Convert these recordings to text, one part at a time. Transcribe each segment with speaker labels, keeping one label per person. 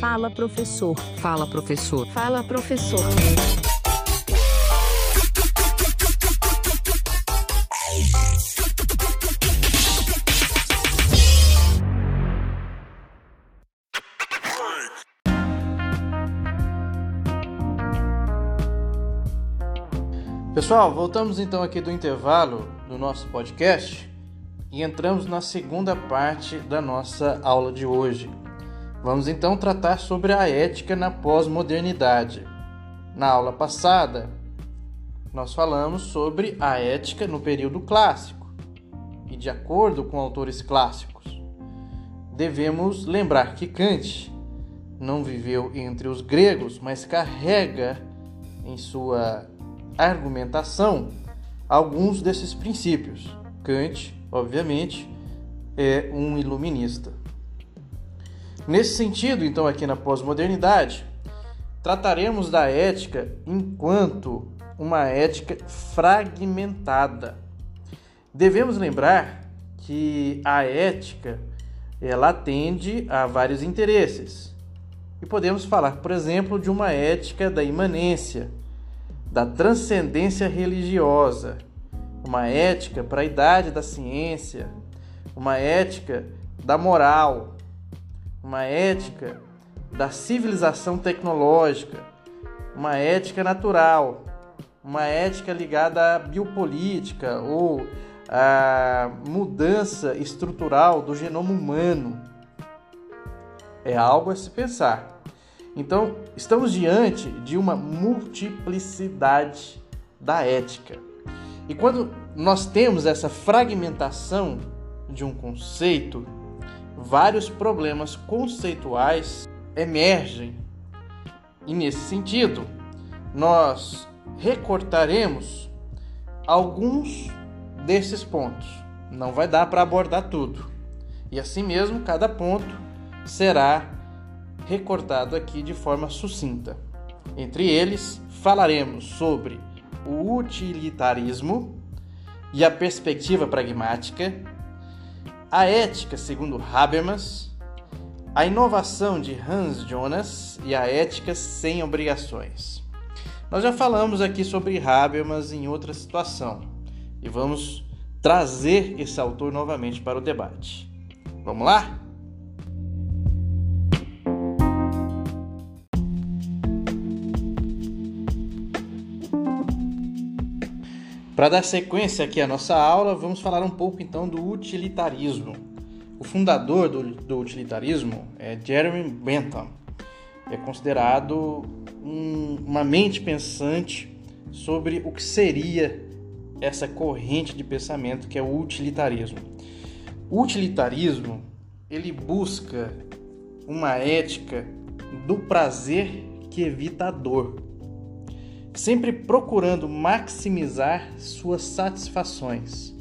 Speaker 1: Fala professor.
Speaker 2: Fala, professor.
Speaker 1: Fala professor.
Speaker 3: Pessoal, voltamos então aqui do intervalo do nosso podcast e entramos na segunda parte da nossa aula de hoje. Vamos então tratar sobre a ética na pós-modernidade. Na aula passada, nós falamos sobre a ética no período clássico e, de acordo com autores clássicos, devemos lembrar que Kant não viveu entre os gregos, mas carrega em sua argumentação alguns desses princípios. Kant, obviamente, é um iluminista. Nesse sentido, então, aqui na pós-modernidade, trataremos da ética enquanto uma ética fragmentada. Devemos lembrar que a ética ela atende a vários interesses. E podemos falar, por exemplo, de uma ética da imanência, da transcendência religiosa, uma ética para a idade da ciência, uma ética da moral, uma ética da civilização tecnológica, uma ética natural, uma ética ligada à biopolítica ou à mudança estrutural do genoma humano. É algo a se pensar. Então, estamos diante de uma multiplicidade da ética. E quando nós temos essa fragmentação de um conceito, vários problemas conceituais emergem. E nesse sentido, nós recortaremos alguns desses pontos. Não vai dar para abordar tudo. E assim mesmo, cada ponto será recortado aqui de forma sucinta. Entre eles, falaremos sobre o utilitarismo e a perspectiva pragmática, a ética segundo Habermas, a inovação de Hans Jonas e a ética sem obrigações. Nós já falamos aqui sobre Habermas em outra situação e vamos trazer esse autor novamente para o debate. Vamos lá? Para dar sequência aqui à nossa aula, vamos falar um pouco então do utilitarismo. O fundador do, do utilitarismo é Jeremy Bentham. É considerado um, uma mente pensante sobre o que seria essa corrente de pensamento que é o utilitarismo. O utilitarismo ele busca uma ética do prazer que evita a dor sempre procurando maximizar suas satisfações.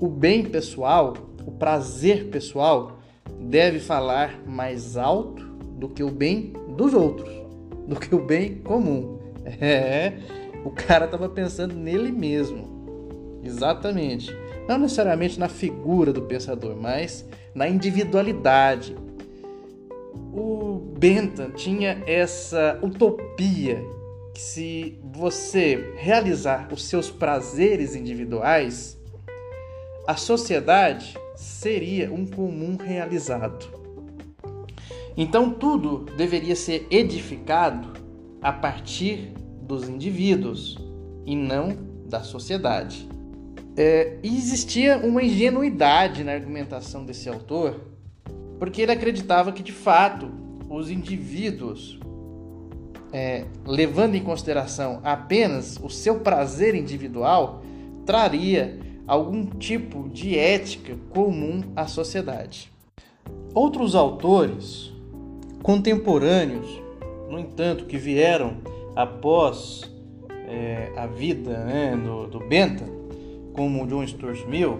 Speaker 3: O bem pessoal, o prazer pessoal, deve falar mais alto do que o bem dos outros, do que o bem comum. É, o cara estava pensando nele mesmo. Exatamente. Não necessariamente na figura do pensador, mas na individualidade. O Bentham tinha essa utopia que se você realizar os seus prazeres individuais, a sociedade seria um comum realizado. Então tudo deveria ser edificado a partir dos indivíduos e não da sociedade. É, existia uma ingenuidade na argumentação desse autor, porque ele acreditava que de fato os indivíduos é, levando em consideração apenas o seu prazer individual, traria algum tipo de ética comum à sociedade. Outros autores contemporâneos, no entanto, que vieram após é, a vida né, do, do Bentham, como John Stuart Mill,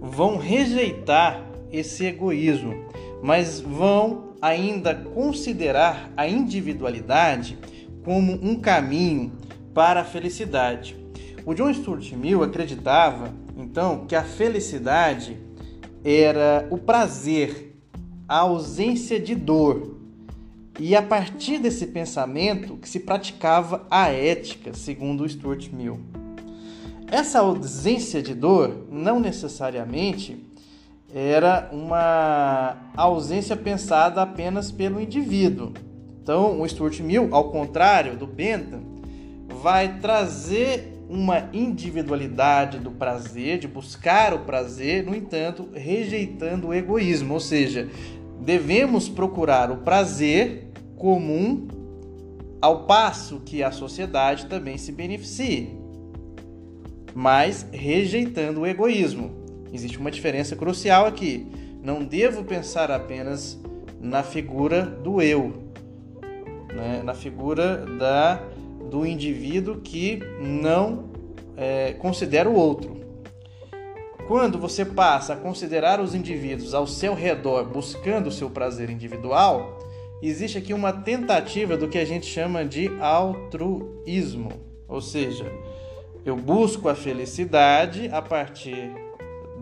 Speaker 3: vão rejeitar esse egoísmo, mas vão ainda considerar a individualidade como um caminho para a felicidade. O John Stuart Mill acreditava, então, que a felicidade era o prazer, a ausência de dor. E a partir desse pensamento que se praticava a ética, segundo Stuart Mill. Essa ausência de dor não necessariamente era uma ausência pensada apenas pelo indivíduo. Então, o Stuart Mill, ao contrário do Bentham, vai trazer uma individualidade do prazer, de buscar o prazer, no entanto, rejeitando o egoísmo, ou seja, devemos procurar o prazer comum ao passo que a sociedade também se beneficie, mas rejeitando o egoísmo. Existe uma diferença crucial aqui. Não devo pensar apenas na figura do eu, né? na figura da do indivíduo que não é, considera o outro. Quando você passa a considerar os indivíduos ao seu redor buscando o seu prazer individual, existe aqui uma tentativa do que a gente chama de altruísmo, ou seja, eu busco a felicidade a partir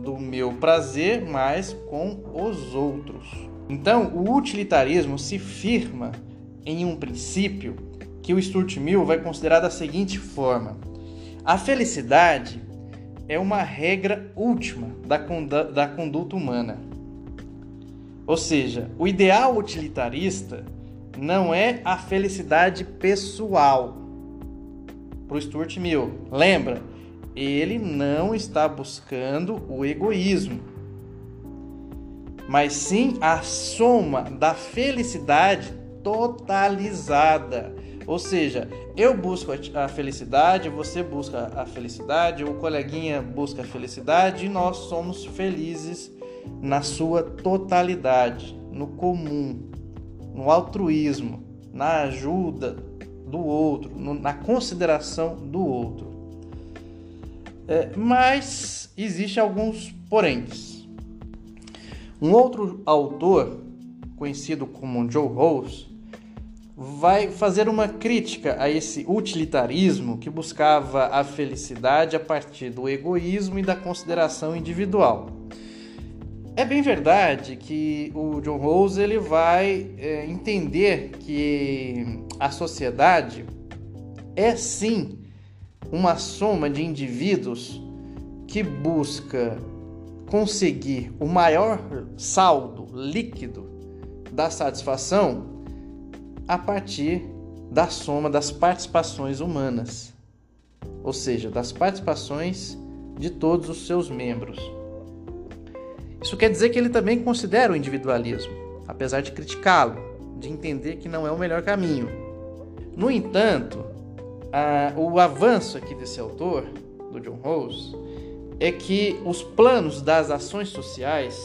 Speaker 3: do meu prazer, mas com os outros. Então, o utilitarismo se firma em um princípio que o Stuart Mill vai considerar da seguinte forma: a felicidade é uma regra última da, da conduta humana. Ou seja, o ideal utilitarista não é a felicidade pessoal. Para o Stuart Mill, lembra? Ele não está buscando o egoísmo, mas sim a soma da felicidade totalizada ou seja, eu busco a felicidade, você busca a felicidade, o coleguinha busca a felicidade e nós somos felizes na sua totalidade, no comum, no altruísmo, na ajuda do outro, na consideração do outro. É, mas existe alguns poréns. Um outro autor, conhecido como Joe Rose, vai fazer uma crítica a esse utilitarismo que buscava a felicidade a partir do egoísmo e da consideração individual. É bem verdade que o John Rawls ele vai é, entender que a sociedade é sim uma soma de indivíduos que busca conseguir o maior saldo líquido da satisfação a partir da soma das participações humanas, ou seja, das participações de todos os seus membros. Isso quer dizer que ele também considera o individualismo, apesar de criticá-lo, de entender que não é o melhor caminho. No entanto, a, o avanço aqui desse autor, do John Rawls, é que os planos das ações sociais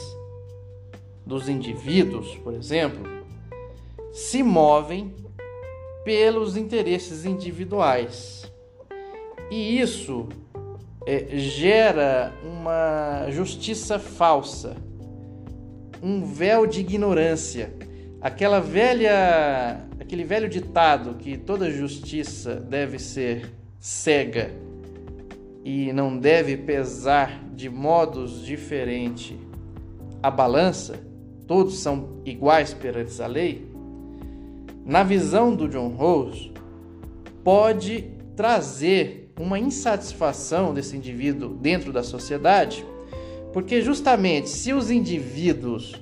Speaker 3: dos indivíduos, por exemplo, se movem pelos interesses individuais. E isso é, gera uma justiça falsa, um véu de ignorância. Aquela velha, aquele velho ditado que toda justiça deve ser cega e não deve pesar de modos diferentes a balança, todos são iguais perante a lei. Na visão do John Rawls, pode trazer uma insatisfação desse indivíduo dentro da sociedade, porque justamente se os indivíduos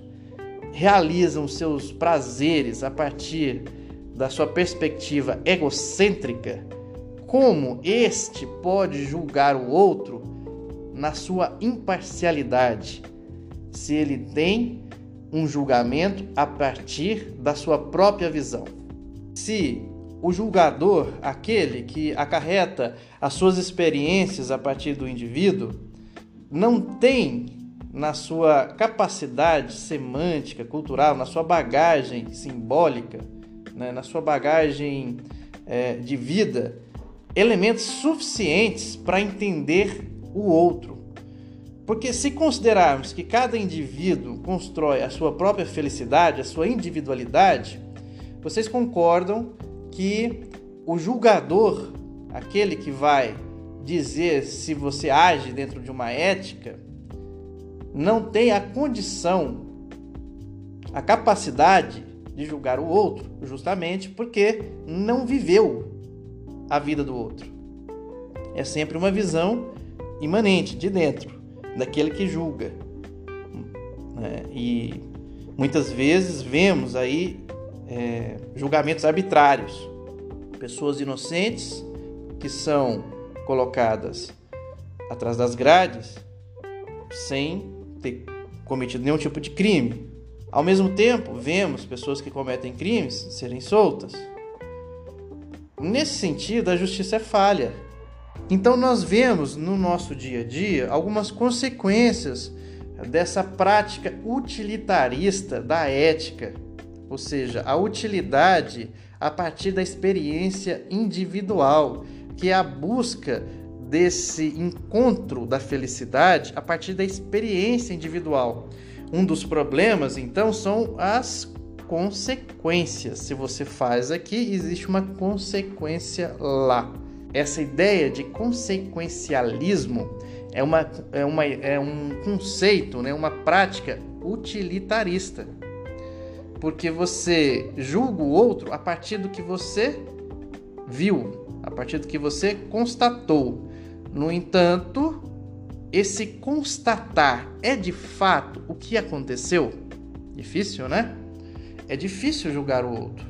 Speaker 3: realizam seus prazeres a partir da sua perspectiva egocêntrica, como este pode julgar o outro na sua imparcialidade, se ele tem um julgamento a partir da sua própria visão? se o julgador, aquele que acarreta as suas experiências a partir do indivíduo, não tem na sua capacidade semântica, cultural, na sua bagagem simbólica, né, na sua bagagem é, de vida, elementos suficientes para entender o outro. Porque se considerarmos que cada indivíduo constrói a sua própria felicidade, a sua individualidade, vocês concordam que o julgador, aquele que vai dizer se você age dentro de uma ética, não tem a condição, a capacidade de julgar o outro, justamente porque não viveu a vida do outro. É sempre uma visão imanente, de dentro, daquele que julga. Né? E muitas vezes vemos aí é, julgamentos arbitrários, pessoas inocentes que são colocadas atrás das grades sem ter cometido nenhum tipo de crime. Ao mesmo tempo, vemos pessoas que cometem crimes serem soltas. Nesse sentido, a justiça é falha. Então, nós vemos no nosso dia a dia algumas consequências dessa prática utilitarista da ética, ou seja, a utilidade a partir da experiência individual, que é a busca desse encontro da felicidade a partir da experiência individual. Um dos problemas, então, são as consequências. Se você faz aqui, existe uma consequência lá. Essa ideia de consequencialismo é, uma, é, uma, é um conceito, né, uma prática utilitarista. Porque você julga o outro a partir do que você viu, a partir do que você constatou. No entanto, esse constatar é de fato o que aconteceu? Difícil, né? É difícil julgar o outro.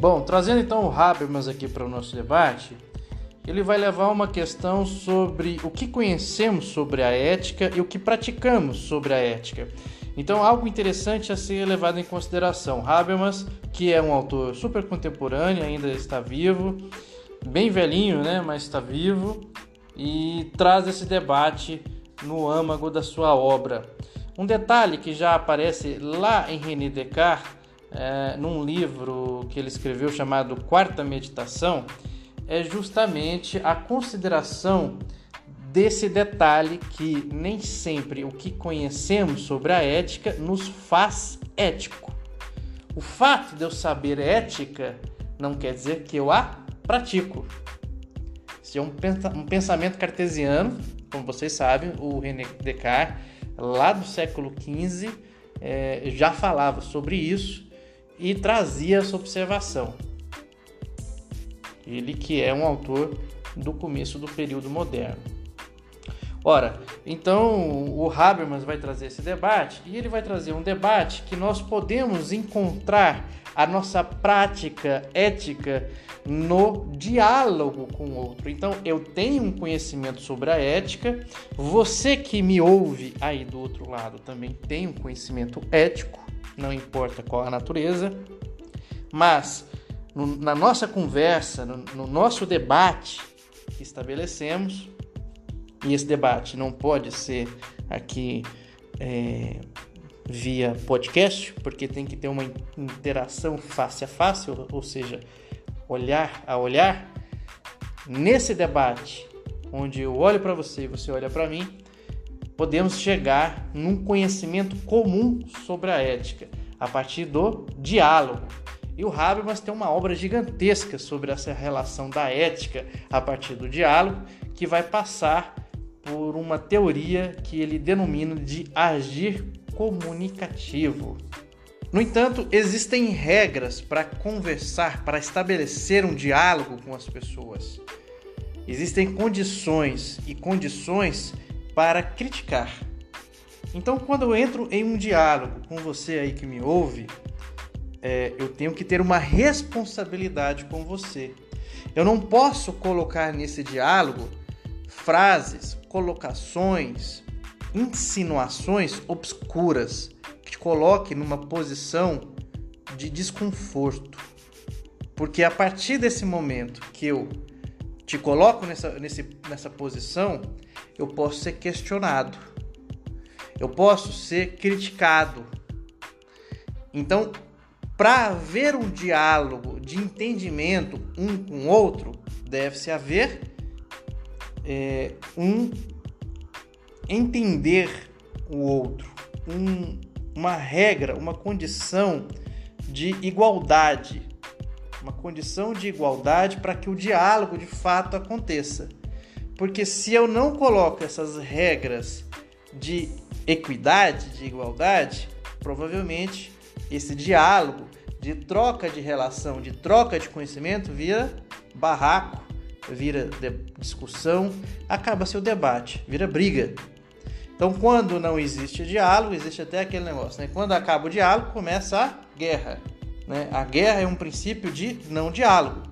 Speaker 3: Bom, trazendo então o Habermas aqui para o nosso debate, ele vai levar uma questão sobre o que conhecemos sobre a ética e o que praticamos sobre a ética. Então, algo interessante a ser levado em consideração. Habermas, que é um autor super contemporâneo, ainda está vivo, bem velhinho, né, mas está vivo e traz esse debate no âmago da sua obra. Um detalhe que já aparece lá em René Descartes, é, num livro que ele escreveu chamado Quarta Meditação, é justamente a consideração desse detalhe que nem sempre o que conhecemos sobre a ética nos faz ético. O fato de eu saber ética não quer dizer que eu a pratico. Isso é um pensamento cartesiano, como vocês sabem, o René Descartes, lá do século XV, é, já falava sobre isso e trazia essa observação. Ele que é um autor do começo do período moderno. Ora, então o Habermas vai trazer esse debate e ele vai trazer um debate que nós podemos encontrar a nossa prática ética no diálogo com o outro. Então, eu tenho um conhecimento sobre a ética, você que me ouve aí do outro lado também tem um conhecimento ético, não importa qual a natureza, mas no, na nossa conversa, no, no nosso debate que estabelecemos, e esse debate não pode ser aqui é, via podcast, porque tem que ter uma interação face a face, ou, seja, olhar a olhar. Nesse debate, onde eu olho para você e você olha para mim, podemos chegar num conhecimento comum sobre a ética a partir do diálogo. E o Habermas tem uma obra gigantesca sobre essa relação da ética a partir do diálogo, que vai passar por uma teoria que ele denomina de agir comunicativo. No entanto, existem regras para conversar, para estabelecer um diálogo com as pessoas. Existem condições e condições para criticar. Então, quando eu entro em um diálogo com você aí que me ouve, é, eu tenho que ter uma responsabilidade com você. Eu não posso colocar nesse diálogo frases, colocações, insinuações obscuras que te coloque numa posição de desconforto. Porque a partir desse momento que eu te coloco nessa, nesse, nessa posição, eu posso ser questionado, eu posso ser criticado. Então, para haver um diálogo de entendimento um com o outro, deve-se haver é, um entender o outro, um, uma regra, uma condição de igualdade, uma condição de igualdade para que o diálogo de fato aconteça. Porque se eu não coloco essas regras de equidade, de igualdade, provavelmente esse diálogo de troca de relação, de troca de conhecimento vira barraco, vira discussão, acaba seu debate, vira briga. Então, quando não existe diálogo, existe até aquele negócio, né? Quando acaba o diálogo, começa a guerra. Né? A guerra é um princípio de não diálogo.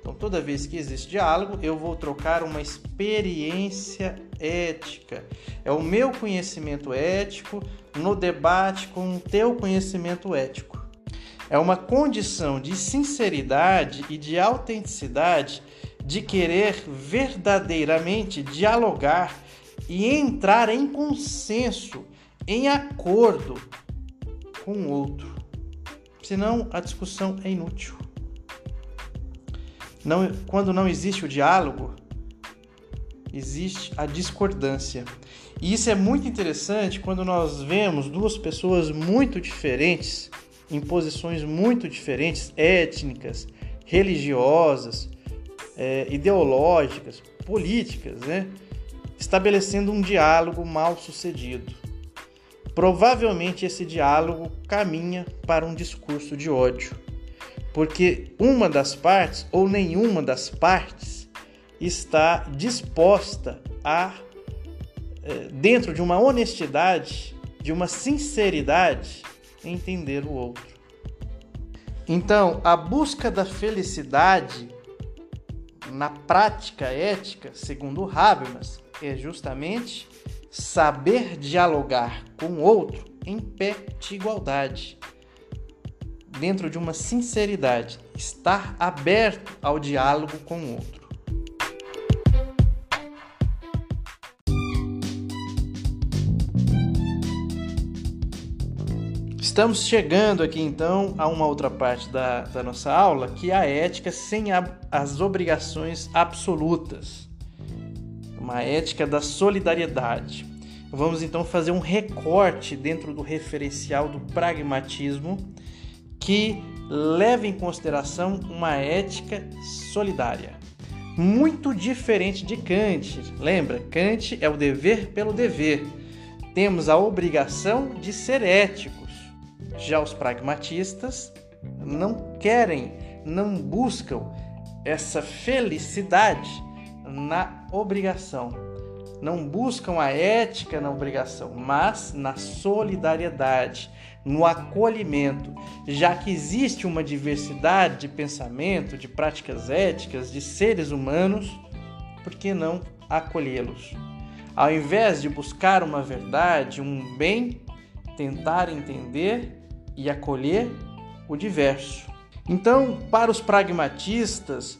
Speaker 3: Então, toda vez que existe diálogo, eu vou trocar uma experiência ética. É o meu conhecimento ético no debate com o teu conhecimento ético. É uma condição de sinceridade e de autenticidade de querer verdadeiramente dialogar e entrar em consenso, em acordo com o outro. Senão a discussão é inútil. Não, quando não existe o diálogo, existe a discordância. E isso é muito interessante quando nós vemos duas pessoas muito diferentes, em posições muito diferentes, étnicas, religiosas, é, ideológicas, políticas, né? estabelecendo um diálogo mal sucedido. Provavelmente esse diálogo caminha para um discurso de ódio porque uma das partes ou nenhuma das partes está disposta a, é, dentro de uma honestidade, de uma sinceridade, entender o outro. Então, a busca da felicidade na prática ética, segundo Habermas, é justamente saber dialogar com o outro em pé de igualdade dentro de uma sinceridade, estar aberto ao diálogo com o outro. Estamos chegando aqui então a uma outra parte da, da nossa aula, que é a ética sem a, as obrigações absolutas. Uma ética da solidariedade. Vamos então fazer um recorte dentro do referencial do pragmatismo que leva em consideração uma ética solidária. Muito diferente de Kant. Lembra? Kant é o dever pelo dever. Temos a obrigação de ser éticos. Já os pragmatistas não querem, não buscam essa felicidade na obrigação. Não buscam a ética na obrigação, mas na solidariedade no acolhimento, já que existe uma diversidade de pensamento, de práticas éticas, de seres humanos, por que não acolhê-los? Ao invés de buscar uma verdade, um bem, tentar entender e acolher o diverso. Então, para os pragmatistas,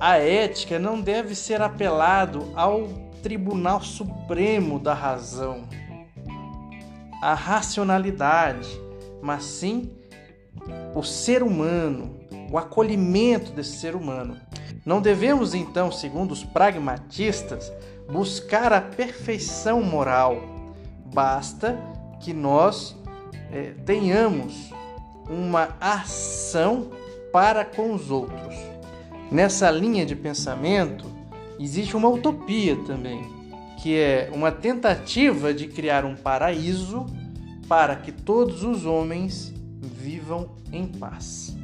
Speaker 3: a ética não deve ser apelado ao Tribunal Supremo da Razão, a racionalidade, mas sim o ser humano, o acolhimento desse ser humano. Não devemos então, segundo os pragmatistas, buscar a perfeição moral. Basta que nós é, tenhamos uma ação para com os outros. Nessa linha de pensamento existe uma utopia também, que é uma tentativa de criar um paraíso para que todos os homens vivam em paz.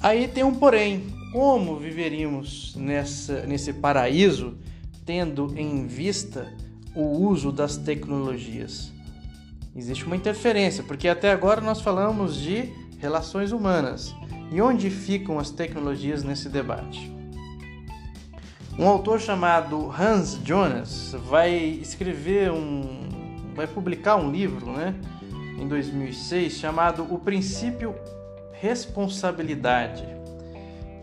Speaker 3: Aí tem um porém: como viveríamos nessa, nesse paraíso tendo em vista o uso das tecnologias? Existe uma interferência, porque até agora nós falamos de relações humanas. E onde ficam as tecnologias nesse debate? Um autor chamado Hans Jonas vai escrever um, vai publicar um livro, né, em 2006, chamado O Princípio Responsabilidade.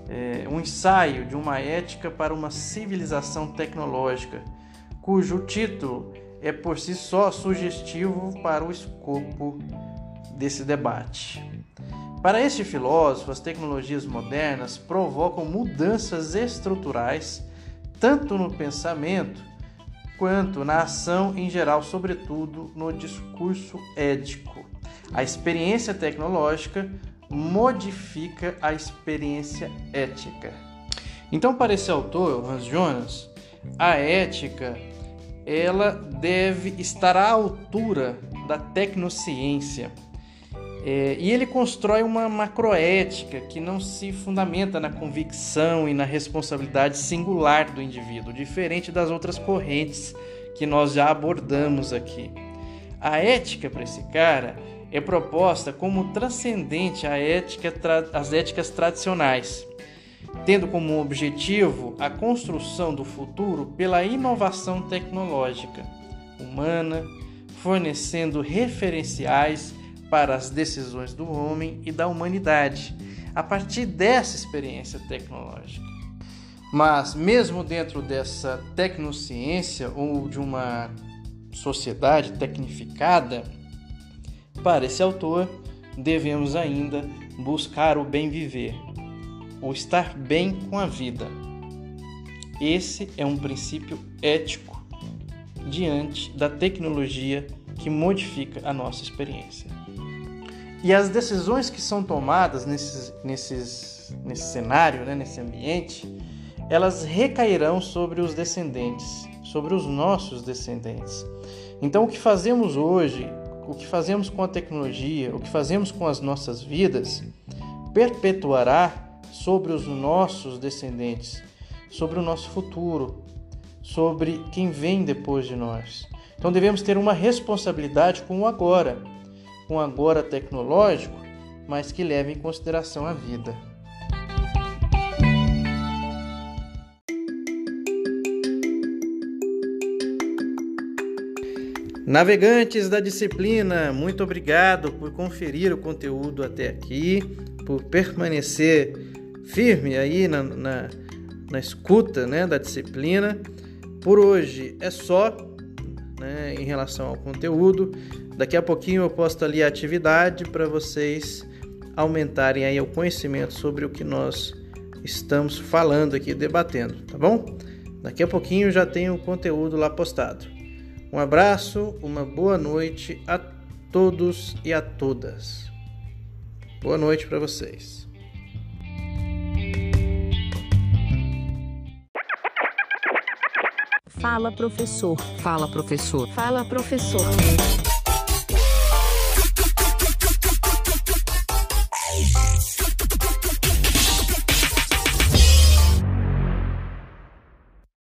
Speaker 3: É um ensaio de uma ética para uma civilização tecnológica, cujo título é por si só sugestivo para o escopo desse debate. Para este filósofo, as tecnologias modernas provocam mudanças estruturais tanto no pensamento quanto na ação em geral, sobretudo no discurso ético. A experiência tecnológica modifica a experiência ética. Então, para esse autor, Hans Jonas, a ética ela deve estar à altura da tecnociência. É, e ele constrói uma macroética que não se fundamenta na convicção e na responsabilidade singular do indivíduo, diferente das outras correntes que nós já abordamos aqui. A ética para esse cara é proposta como transcendente à ética, às éticas tradicionais, tendo como objetivo a construção do futuro pela inovação tecnológica humana, fornecendo referenciais para as decisões do homem e da humanidade a partir dessa experiência tecnológica. Mas, mesmo dentro dessa tecnociência ou de uma sociedade tecnificada, para esse autor, devemos ainda buscar o bem viver, o estar bem com a vida. Esse é um princípio ético diante da tecnologia que modifica a nossa experiência. E as decisões que são tomadas nesses, nesses, nesse cenário, né, nesse ambiente, elas recairão sobre os descendentes, sobre os nossos descendentes. Então, o que fazemos hoje, o que fazemos com a tecnologia, o que fazemos com as nossas vidas, perpetuará sobre os nossos descendentes, sobre o nosso futuro, sobre quem vem depois de nós. Então, devemos ter uma responsabilidade com o agora com agora tecnológico, mas que leve em consideração a vida. Navegantes da disciplina, muito obrigado por conferir o conteúdo até aqui, por permanecer firme aí na, na, na escuta né, da disciplina. Por hoje é só né, em relação ao conteúdo. Daqui a pouquinho eu posto ali a atividade para vocês aumentarem aí o conhecimento sobre o que nós estamos falando aqui, debatendo, tá bom? Daqui a pouquinho já tem o conteúdo lá postado. Um abraço, uma boa noite a todos e a todas. Boa noite para vocês.
Speaker 1: Fala professor.
Speaker 2: Fala professor.
Speaker 1: Fala professor.